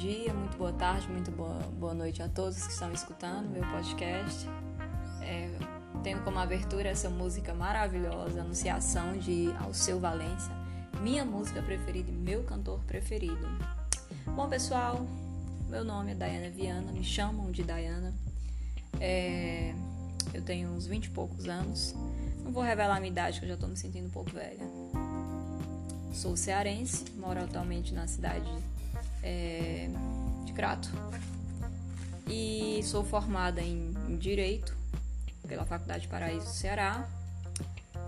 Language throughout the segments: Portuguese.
dia, muito boa tarde, muito boa, boa noite a todos que estão escutando meu podcast. É, tenho como abertura essa música maravilhosa, Anunciação de Alceu Valência, minha música preferida e meu cantor preferido. Bom, pessoal, meu nome é Dayana Viana, me chamam de Dayana. É, eu tenho uns 20 e poucos anos. Não vou revelar a minha idade, que eu já estou me sentindo um pouco velha. Sou cearense, moro atualmente na cidade é, de Crato. E sou formada em, em Direito pela Faculdade Paraíso do Ceará.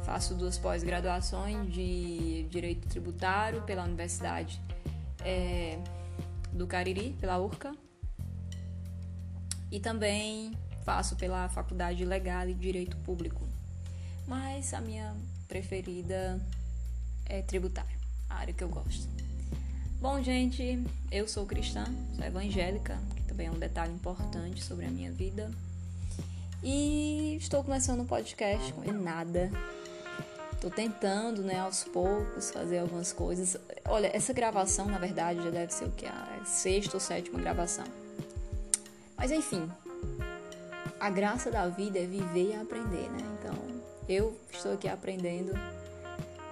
Faço duas pós-graduações de Direito Tributário pela Universidade é, do Cariri, pela URCA. E também faço pela Faculdade Legal e Direito Público. Mas a minha preferida é tributário, a área que eu gosto. Bom, gente, eu sou cristã, sou evangélica, que também é um detalhe importante sobre a minha vida. E estou começando um podcast com nada. Estou tentando, né, aos poucos, fazer algumas coisas. Olha, essa gravação, na verdade, já deve ser o que? A sexta ou sétima gravação. Mas enfim, a graça da vida é viver e aprender, né? Então, eu estou aqui aprendendo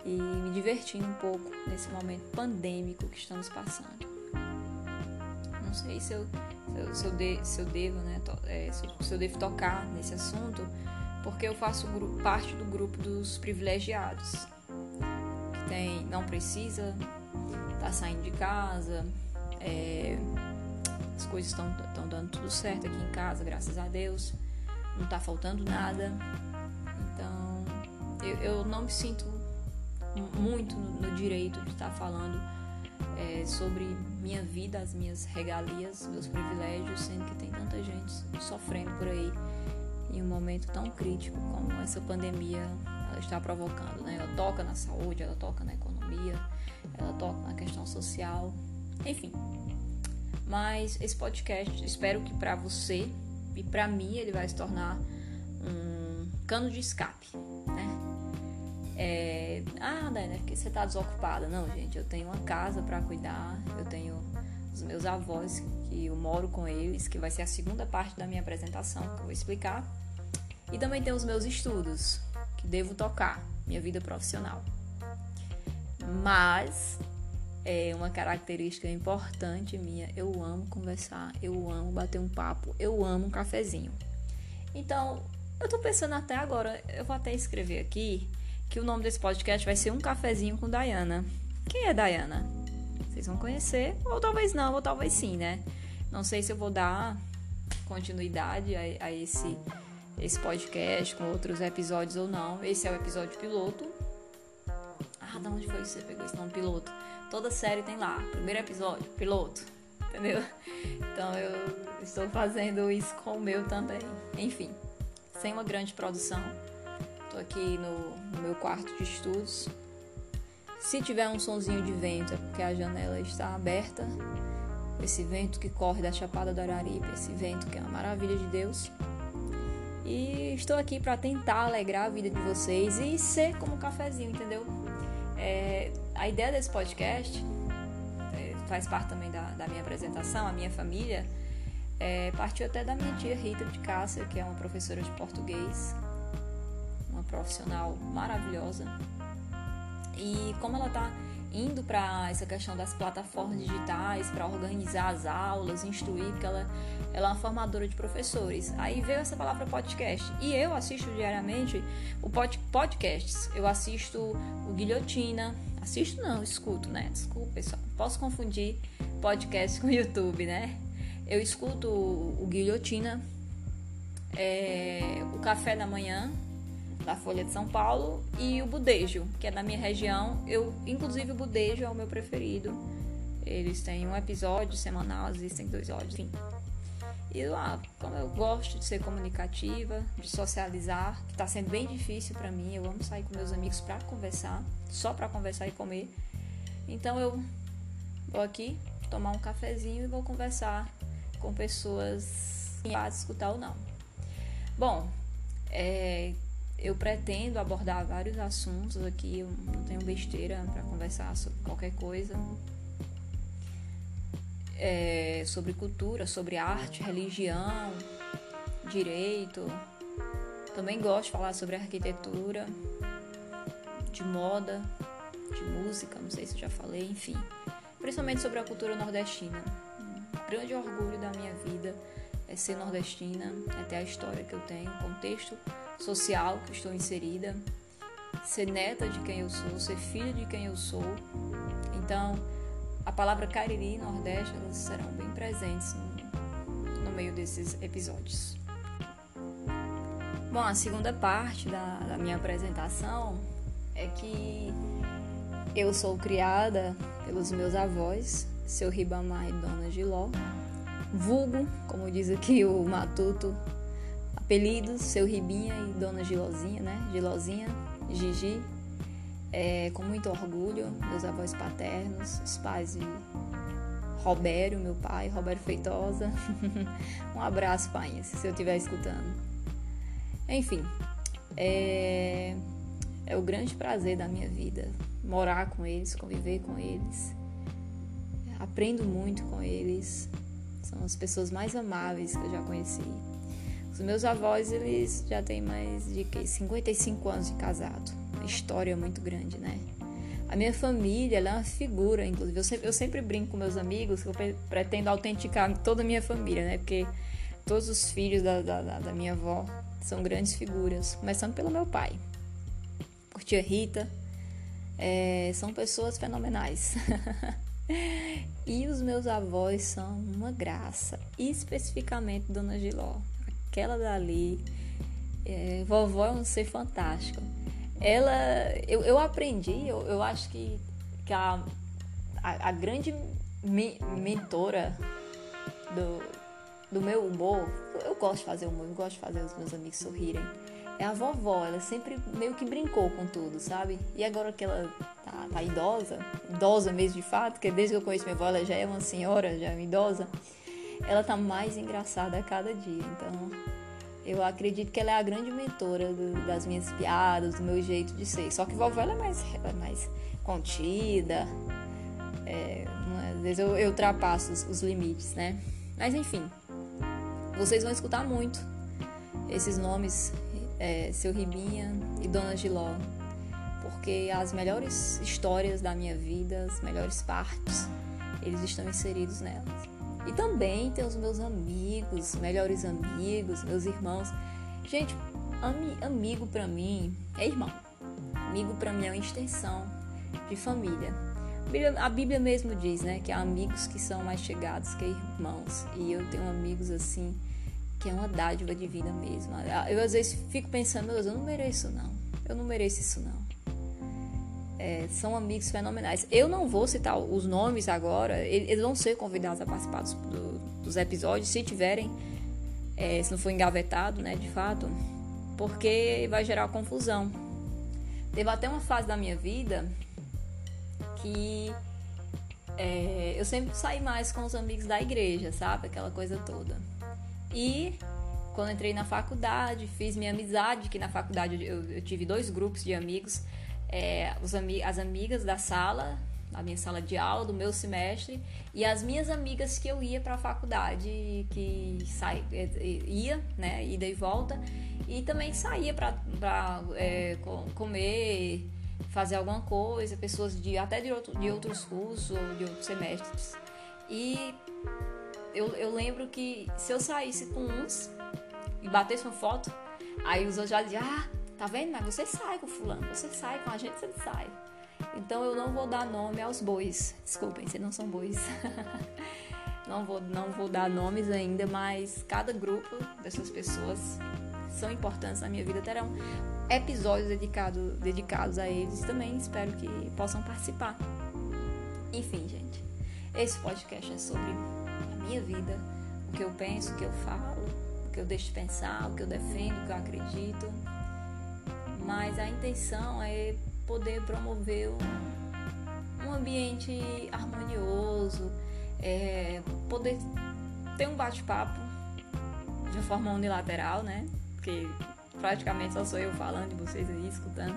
e me divertindo um pouco nesse momento pandêmico que estamos passando. Não sei se eu, se eu, se eu, de, se eu devo, né, to, é, se, eu, se eu devo tocar nesse assunto, porque eu faço parte do grupo dos privilegiados, que tem, não precisa tá saindo de casa, é, as coisas estão dando tudo certo aqui em casa, graças a Deus, não está faltando nada, então eu, eu não me sinto muito no, direito de estar falando é, sobre minha vida, as minhas regalias, meus privilégios, sendo que tem tanta gente sofrendo por aí em um momento tão crítico como essa pandemia ela está provocando, né? Ela toca na saúde, ela toca na economia, ela toca na questão social, enfim. Mas esse podcast, espero que para você e para mim ele vai se tornar um cano de escape? É, ah, é porque você tá desocupada. Não, gente, eu tenho uma casa para cuidar, eu tenho os meus avós, que eu moro com eles, que vai ser a segunda parte da minha apresentação, que eu vou explicar. E também tem os meus estudos, que devo tocar, minha vida profissional. Mas é uma característica importante minha, eu amo conversar, eu amo bater um papo, eu amo um cafezinho. Então, eu tô pensando até agora, eu vou até escrever aqui que o nome desse podcast vai ser Um Cafezinho com Dayana. Quem é Dayana? Vocês vão conhecer, ou talvez não, ou talvez sim, né? Não sei se eu vou dar continuidade a, a esse, esse podcast com outros episódios ou não. Esse é o episódio piloto. Ah, de onde foi que você pegou esse nome piloto? Toda série tem lá, primeiro episódio, piloto, entendeu? Então eu estou fazendo isso com o meu também. Enfim, sem uma grande produção aqui no, no meu quarto de estudos. Se tiver um sonzinho de vento, é porque a janela está aberta. Esse vento que corre da Chapada do Araripe, esse vento que é uma maravilha de Deus. E estou aqui para tentar alegrar a vida de vocês e ser como um cafezinho, entendeu? É, a ideia desse podcast é, faz parte também da, da, minha apresentação, a minha família. É, partiu até da minha tia Rita de Cássia, que é uma professora de português, profissional maravilhosa. E como ela está indo para essa questão das plataformas digitais, para organizar as aulas, instruir, porque ela, ela é uma formadora de professores. Aí veio essa palavra podcast. E eu assisto diariamente o pod, podcasts. Eu assisto o Guilhotina. Assisto não, escuto, né? Desculpa, pessoal. Posso confundir podcast com YouTube, né? Eu escuto o Guilhotina, é, o Café da Manhã, da Folha de São Paulo e o Budejo, que é da minha região. Eu, inclusive, o Budejo é o meu preferido. Eles têm um episódio semanal, às vezes tem dois episódios, enfim. E lá, como eu gosto de ser comunicativa, de socializar, que está sendo bem difícil para mim, eu amo sair com meus amigos para conversar, só para conversar e comer. Então eu vou aqui tomar um cafezinho e vou conversar com pessoas que escutar ou não. Bom, é, eu pretendo abordar vários assuntos aqui, eu não tenho besteira para conversar sobre qualquer coisa. é, sobre cultura, sobre arte, religião, direito. Também gosto de falar sobre arquitetura, de moda, de música, não sei se eu já falei, enfim. Principalmente sobre a cultura nordestina. Um grande orgulho da minha vida é ser nordestina, é ter a história que eu tenho, o contexto social que estou inserida, ser neta de quem eu sou, ser filha de quem eu sou. Então, a palavra Cariri e Nordeste elas serão bem presentes no, no meio desses episódios. Bom, a segunda parte da, da minha apresentação é que eu sou criada pelos meus avós, seu Ribamar e Dona Giló, vulgo, como diz aqui o Matuto, apelidos, seu Ribinha e Dona Gilozinha, né? Gilozinha, Gigi, é, com muito orgulho, meus avós paternos, os pais de Robério, meu pai, Roberto Feitosa. um abraço, pai, se eu estiver escutando. Enfim, é, é o grande prazer da minha vida morar com eles, conviver com eles. Aprendo muito com eles. São as pessoas mais amáveis que eu já conheci. Os meus avós, eles já têm mais de 55 anos de casado uma história muito grande, né? A minha família, ela é uma figura, inclusive. Eu sempre, eu sempre brinco com meus amigos que eu pretendo autenticar toda a minha família, né? Porque todos os filhos da, da, da minha avó são grandes figuras, começando pelo meu pai. Por tia Rita, é, são pessoas fenomenais. e os meus avós são uma graça, especificamente Dona Giló. Aquela dali, é, vovó é um ser fantástico ela eu, eu aprendi, eu, eu acho que, que a, a, a grande me, mentora do, do meu humor, eu gosto de fazer humor, eu gosto de fazer os meus amigos sorrirem. É a vovó, ela sempre meio que brincou com tudo, sabe? E agora que ela tá, tá idosa, idosa mesmo de fato, porque desde que eu conheço minha avó, ela já é uma senhora, já é uma idosa, ela tá mais engraçada a cada dia. Então, eu acredito que ela é a grande mentora do, das minhas piadas, do meu jeito de ser. Só que vovó ela é mais, ela é mais contida. É, às vezes eu, eu ultrapasso os, os limites, né? Mas enfim, vocês vão escutar muito esses nomes, é, Seu Ribinha e Dona Giló, porque as melhores histórias da minha vida, as melhores partes, eles estão inseridos nelas. E também tem os meus amigos, melhores amigos, meus irmãos. Gente, ami, amigo para mim é irmão. Amigo para mim é uma extensão de família. A Bíblia, mesmo diz, né, que há amigos que são mais chegados que irmãos. E eu tenho amigos assim que é uma dádiva de vida mesmo. Eu às vezes fico pensando, meu Deus, eu não mereço não. Eu não mereço isso não. É, são amigos fenomenais. Eu não vou citar os nomes agora, eles vão ser convidados a participar dos, do, dos episódios, se tiverem, é, se não for engavetado, né, de fato, porque vai gerar confusão. Teve até uma fase da minha vida que é, eu sempre saí mais com os amigos da igreja, sabe? Aquela coisa toda. E quando entrei na faculdade, fiz minha amizade, que na faculdade eu, eu tive dois grupos de amigos é, os, as amigas da sala, a minha sala de aula, do meu semestre, e as minhas amigas que eu ia para a faculdade, que sai, é, ia, né, ida e volta, e também saía para é, comer, fazer alguma coisa, pessoas de até de, outro, de outros cursos ou de outros semestres. E eu, eu lembro que se eu saísse com uns e batesse uma foto, aí os outros já diziam, ah, Tá vendo? Mas você sai com fulano, você sai com a gente, você sai. Então eu não vou dar nome aos bois. Desculpem, se não são bois. não, vou, não vou dar nomes ainda, mas cada grupo dessas pessoas são importantes na minha vida. Terão episódios dedicado, dedicados a eles também. Espero que possam participar. Enfim, gente. Esse podcast é sobre a minha vida, o que eu penso, o que eu falo, o que eu deixo de pensar, o que eu defendo, o que eu acredito mas a intenção é poder promover um, um ambiente harmonioso, é, poder ter um bate-papo de forma unilateral, né? Porque praticamente só sou eu falando e vocês aí escutando.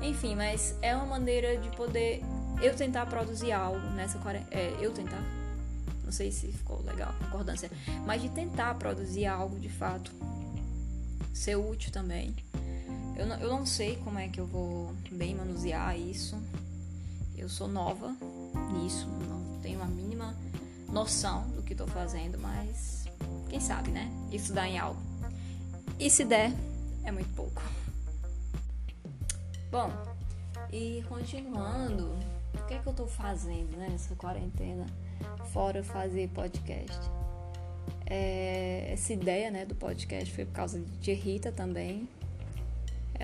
Enfim, mas é uma maneira de poder eu tentar produzir algo nessa quarentena. É, eu tentar. não sei se ficou legal a concordância, mas de tentar produzir algo de fato, ser útil também. Eu não, eu não sei como é que eu vou bem manusear isso. Eu sou nova nisso, não tenho a mínima noção do que estou fazendo, mas quem sabe, né? Isso dá em algo. E se der, é muito pouco. Bom, e continuando, o que é que eu estou fazendo né, nessa quarentena? Fora fazer podcast. É, essa ideia né, do podcast foi por causa de Rita também.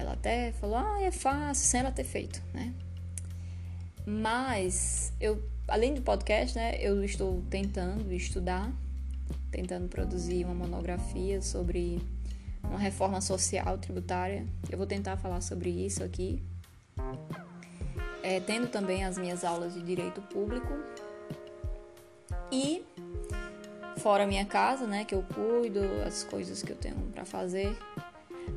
Ela até falou, ah, é fácil, sem ela ter feito, né? Mas eu, além do podcast, né, eu estou tentando estudar, tentando produzir uma monografia sobre uma reforma social tributária. Eu vou tentar falar sobre isso aqui. É, tendo também as minhas aulas de direito público e fora minha casa, né, que eu cuido, as coisas que eu tenho para fazer.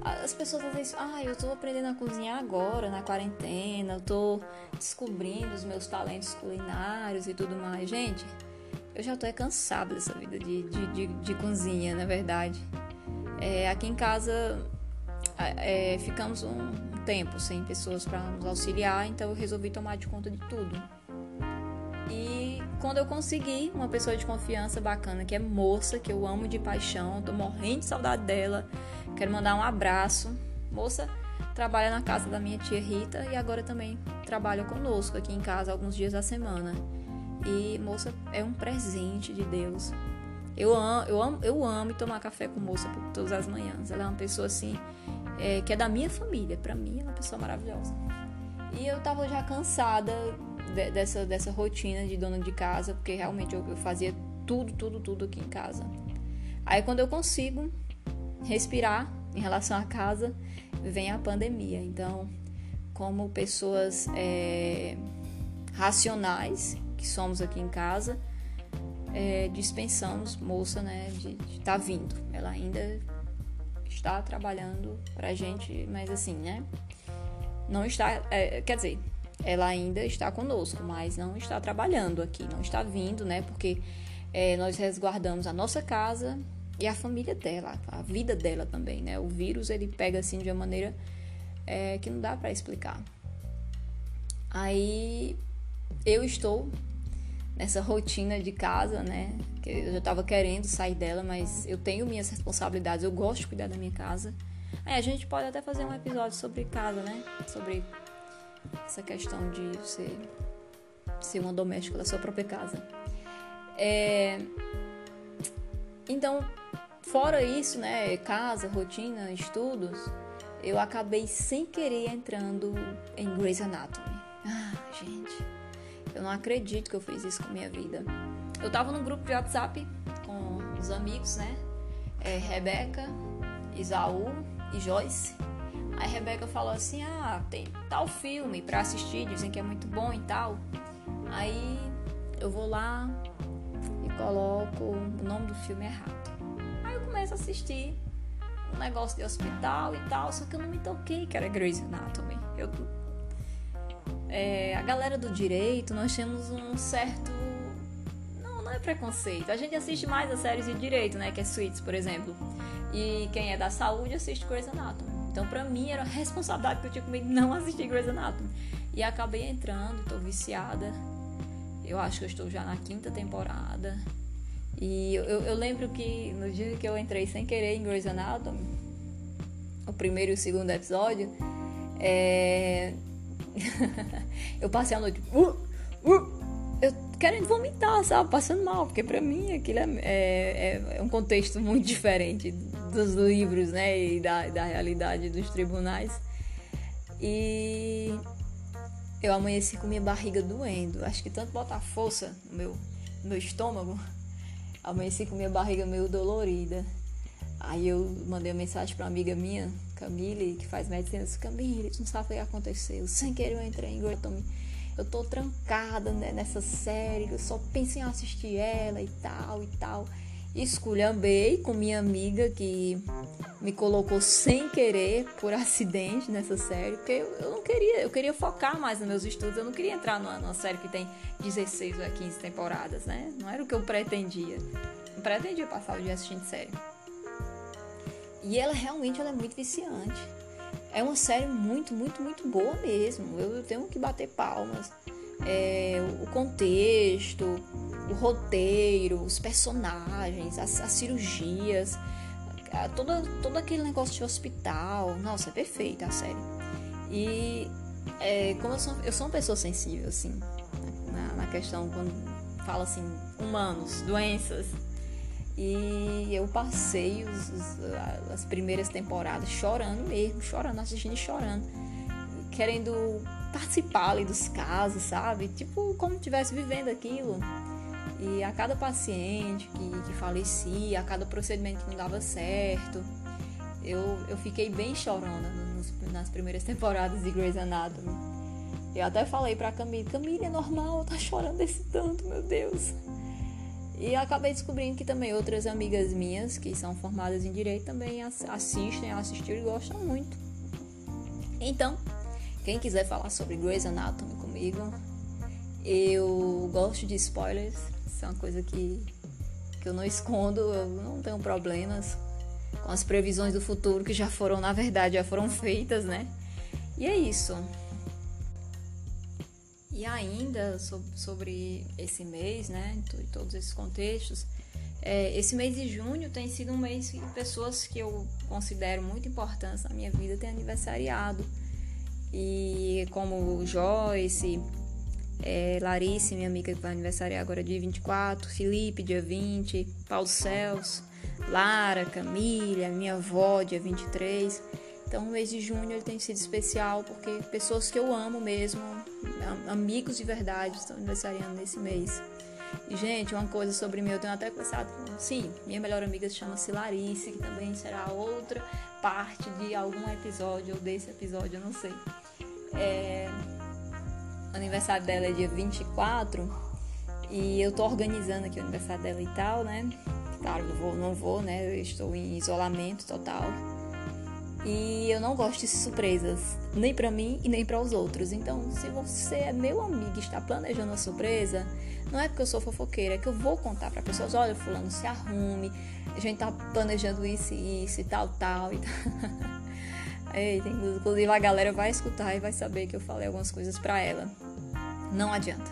As pessoas às vezes, ah, eu tô aprendendo a cozinhar agora, na quarentena, eu tô descobrindo os meus talentos culinários e tudo mais. Gente, eu já tô é cansada dessa vida de, de, de, de cozinha, na verdade. É, aqui em casa é, ficamos um tempo sem pessoas para nos auxiliar, então eu resolvi tomar de conta de tudo. E quando eu consegui uma pessoa de confiança bacana, que é moça, que eu amo de paixão, tô morrendo de saudade dela, quero mandar um abraço. Moça trabalha na casa da minha tia Rita e agora também trabalha conosco aqui em casa alguns dias da semana. E moça é um presente de Deus. Eu amo, eu amo, eu amo tomar café com moça todas as manhãs. Ela é uma pessoa assim é, que é da minha família. Para mim, ela é uma pessoa maravilhosa. E eu tava já cansada de, dessa, dessa rotina de dona de casa, porque realmente eu, eu fazia tudo, tudo, tudo aqui em casa. Aí quando eu consigo respirar em relação à casa, vem a pandemia. Então, como pessoas é, racionais que somos aqui em casa, é, dispensamos moça, né, de estar tá vindo. Ela ainda está trabalhando pra gente, mas assim, né, não está, é, quer dizer, ela ainda está conosco, mas não está trabalhando aqui, não está vindo, né, porque é, nós resguardamos a nossa casa e a família dela, a vida dela também, né, o vírus ele pega assim de uma maneira é, que não dá para explicar. Aí eu estou nessa rotina de casa, né? Que eu já estava querendo sair dela, mas eu tenho minhas responsabilidades, eu gosto de cuidar da minha casa. Aí a gente pode até fazer um episódio sobre casa, né? Sobre essa questão de ser, ser uma doméstica da sua própria casa. É... Então, fora isso, né? Casa, rotina, estudos, eu acabei sem querer entrando em Grey's Anatomy. Ah, gente eu não acredito que eu fiz isso com minha vida. Eu tava num grupo de WhatsApp com os amigos, né? É, Rebeca, Isaú e Joyce. Aí Rebeca falou assim: Ah, tem tal filme pra assistir, dizem que é muito bom e tal. Aí eu vou lá e coloco o nome do filme errado. Começo a assistir um negócio de hospital e tal, só que eu não me toquei que era Grey's Anatomy. Eu é, a galera do direito, nós temos um certo. Não, não é preconceito. A gente assiste mais as séries de direito, né? Que é Suits, por exemplo. E quem é da saúde assiste Grey's Anatomy. Então, pra mim, era responsabilidade que eu tinha comigo não assistir Grey's Anatomy. E acabei entrando, tô viciada. Eu acho que eu estou já na quinta temporada. E eu, eu, lembro que no dia que eu entrei sem querer em Grey's Anatomy, o primeiro e o segundo episódio, é, eu passei a noite. Uh, uh, eu querendo vomitar, sabe? Passando mal, porque pra mim aquilo é, é, é, um contexto muito diferente dos livros, né? E da, da realidade dos tribunais. E eu amanheci com minha barriga doendo. Acho que tanto botar força no meu, no meu estômago, amanheci com minha barriga meio dolorida. Aí eu mandei uma mensagem para uma amiga minha, Camille, que faz medicina. Disse, Camille, tu não sabe o que aconteceu. Sem querer eu entrei em Grey's Eu tô trancada né, nessa série, eu só penso em assistir ela e tal e tal. Esculhambei com minha amiga que me colocou sem querer, por acidente, nessa série, porque eu, eu, não queria, eu queria focar mais nos meus estudos, eu não queria entrar numa, numa série que tem 16 ou 15 temporadas, né? Não era o que eu pretendia. Não pretendia passar o dia assistindo série. E ela realmente ela é muito viciante. É uma série muito, muito, muito boa mesmo. Eu tenho que bater palmas. É, o contexto, o roteiro, os personagens, as, as cirurgias, todo, todo aquele negócio de hospital. Nossa, é perfeita a série. E é, como eu sou, eu sou uma pessoa sensível, assim, na, na questão quando fala assim, humanos, doenças. E eu passei os, os, as primeiras temporadas chorando mesmo, chorando, assistindo e chorando, querendo participar ali dos casos, sabe? Tipo, como estivesse vivendo aquilo. E a cada paciente que, que falecia, a cada procedimento que não dava certo, eu, eu fiquei bem chorona nos, nas primeiras temporadas de Grey's Anatomy. Eu até falei pra Camille, Camille, é normal, tá chorando desse tanto, meu Deus. E acabei descobrindo que também outras amigas minhas, que são formadas em Direito, também assistem, assistiram e gostam muito. Então, quem quiser falar sobre Grey's Anatomy comigo, eu gosto de spoilers, isso é uma coisa que, que eu não escondo, eu não tenho problemas com as previsões do futuro que já foram, na verdade, já foram feitas, né? E é isso. E ainda sobre esse mês, né, em todos esses contextos, é, esse mês de junho tem sido um mês que pessoas que eu considero muito importantes na minha vida têm aniversariado. E como Joyce, é, Larice, minha amiga que vai aniversariar agora dia 24, Felipe, dia 20, Paulo Celso, Lara, Camila, minha avó, dia 23. Então, o mês de junho ele tem sido especial porque pessoas que eu amo mesmo, amigos de verdade, estão aniversariando nesse mês. E, gente, uma coisa sobre mim, eu tenho até conversado com. Sim, minha melhor amiga se chama Larice, que também será outra parte de algum episódio ou desse episódio, eu não sei. É, o aniversário dela é dia 24 e eu tô organizando aqui o aniversário dela e tal, né? Claro, não vou, não vou, né? Eu estou em isolamento total. E eu não gosto de surpresas, nem para mim e nem para os outros. Então, se você é meu amigo e está planejando uma surpresa, não é porque eu sou fofoqueira, é que eu vou contar para pessoas, olha, fulano, se arrume, a gente tá planejando isso isso e tal, tal e tal. Eita, inclusive a galera vai escutar e vai saber que eu falei algumas coisas para ela. Não adianta.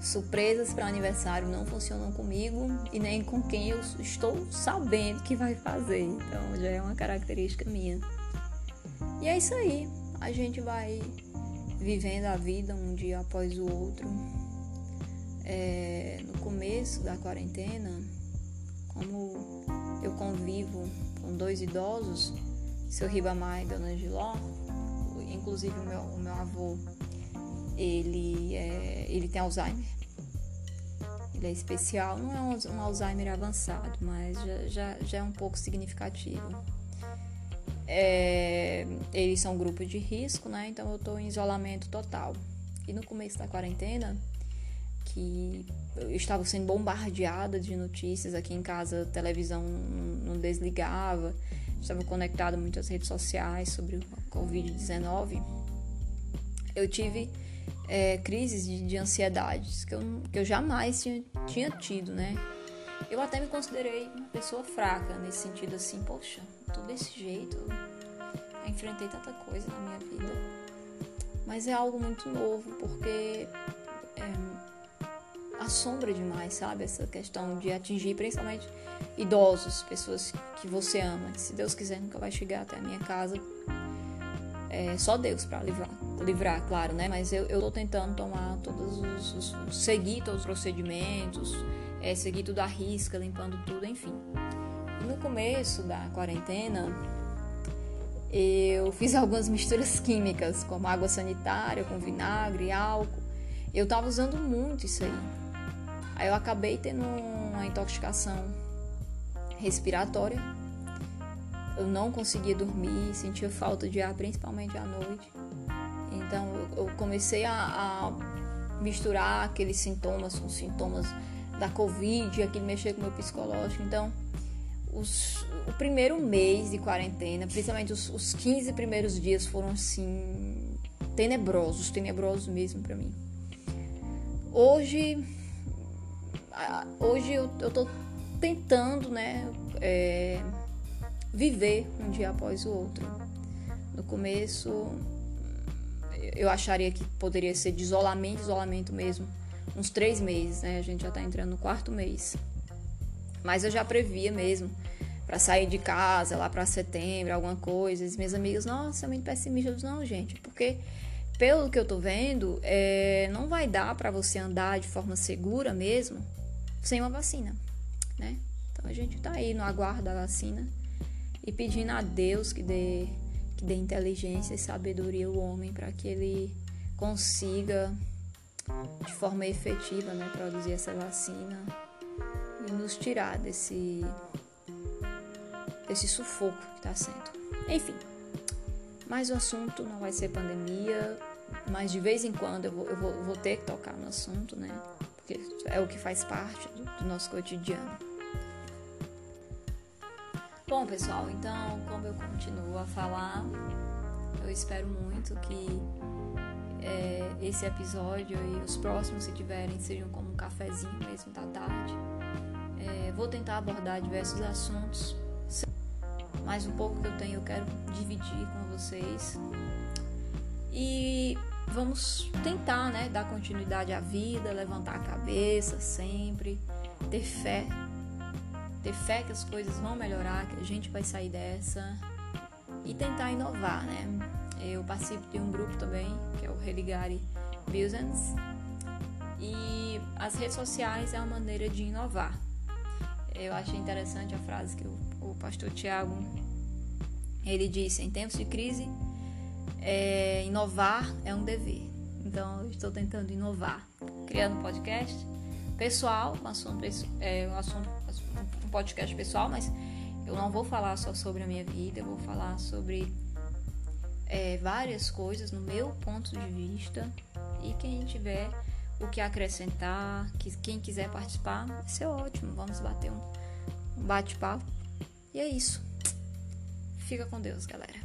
Surpresas para aniversário não funcionam comigo e nem com quem eu estou sabendo que vai fazer. Então já é uma característica minha. E é isso aí. A gente vai vivendo a vida um dia após o outro. É, no começo da quarentena, como eu convivo com dois idosos, seu Ribamar e Dona Giló, inclusive o meu, o meu avô, ele, é, ele tem Alzheimer. Ele é especial, não é um, Alzheimer avançado, mas já, já, já, é um pouco significativo. É, eles são um grupo de risco, né? Então eu estou em isolamento total. E no começo da quarentena, que eu estava sendo bombardeada de notícias aqui em casa, a televisão não desligava, estava conectada muito às redes sociais sobre o Covid-19, eu tive é, crises de, de ansiedades que eu, que eu jamais tinha, tinha tido, né? Eu até me considerei uma pessoa fraca nesse sentido assim, poxa, tô desse jeito, eu enfrentei tanta coisa na minha vida. Mas é algo muito novo, porque é, assombra demais, sabe? Essa questão de atingir principalmente idosos, pessoas que você ama. Que, se Deus quiser, nunca vai chegar até a minha casa. É só Deus para livrar, livrar, claro, né? Mas eu, eu tô tentando tomar todos os, os seguir todos os procedimentos, é, seguir tudo à risca, limpando tudo, enfim. No começo da quarentena, eu fiz algumas misturas químicas, como água sanitária com vinagre, álcool. Eu tava usando muito isso aí. Aí eu acabei tendo uma intoxicação respiratória. Eu não conseguia dormir, sentia falta de ar, principalmente à noite. Então eu comecei a, a misturar aqueles sintomas com sintomas da Covid, aquilo mexer com o meu psicológico. Então, os, o primeiro mês de quarentena, principalmente os, os 15 primeiros dias, foram assim tenebrosos, tenebrosos mesmo para mim. Hoje, hoje eu, eu tô tentando, né, é, viver um dia após o outro. No começo, eu acharia que poderia ser de isolamento, isolamento mesmo, uns três meses, né? A gente já tá entrando no quarto mês. Mas eu já previa mesmo para sair de casa lá para setembro, alguma coisa. As minhas amigas, nossa, é muito pessimista. Eu disse, não, gente, porque pelo que eu tô vendo, é, não vai dar para você andar de forma segura mesmo sem uma vacina, né? Então a gente tá aí no aguardo da vacina e pedindo a Deus que dê, que dê inteligência e sabedoria ao homem para que ele consiga de forma efetiva, né, produzir essa vacina e nos tirar desse desse sufoco que está sendo. Enfim, mas o assunto não vai ser pandemia, mas de vez em quando eu vou, eu vou, vou ter que tocar no assunto, né? Porque é o que faz parte do, do nosso cotidiano. Bom, pessoal, então, como eu continuo a falar, eu espero muito que é, esse episódio e os próximos, se tiverem, sejam como um cafezinho mesmo da tarde. É, vou tentar abordar diversos assuntos mas um pouco que eu tenho eu quero dividir com vocês. E vamos tentar, né, dar continuidade à vida, levantar a cabeça sempre, ter fé, ter fé que as coisas vão melhorar, que a gente vai sair dessa e tentar inovar, né? Eu participo de um grupo também, que é o Religare Business, e as redes sociais é uma maneira de inovar. Eu achei interessante a frase que o, o pastor Tiago ele disse: em tempos de crise, é, inovar é um dever. Então, eu estou tentando inovar, criando um podcast pessoal, um assunto, é, um, assunto, um podcast pessoal, mas eu não vou falar só sobre a minha vida, eu vou falar sobre é, várias coisas no meu ponto de vista. E quem tiver o que acrescentar, que, quem quiser participar, vai ser ótimo. Vamos bater um, um bate-papo. E é isso. Fica com Deus, galera.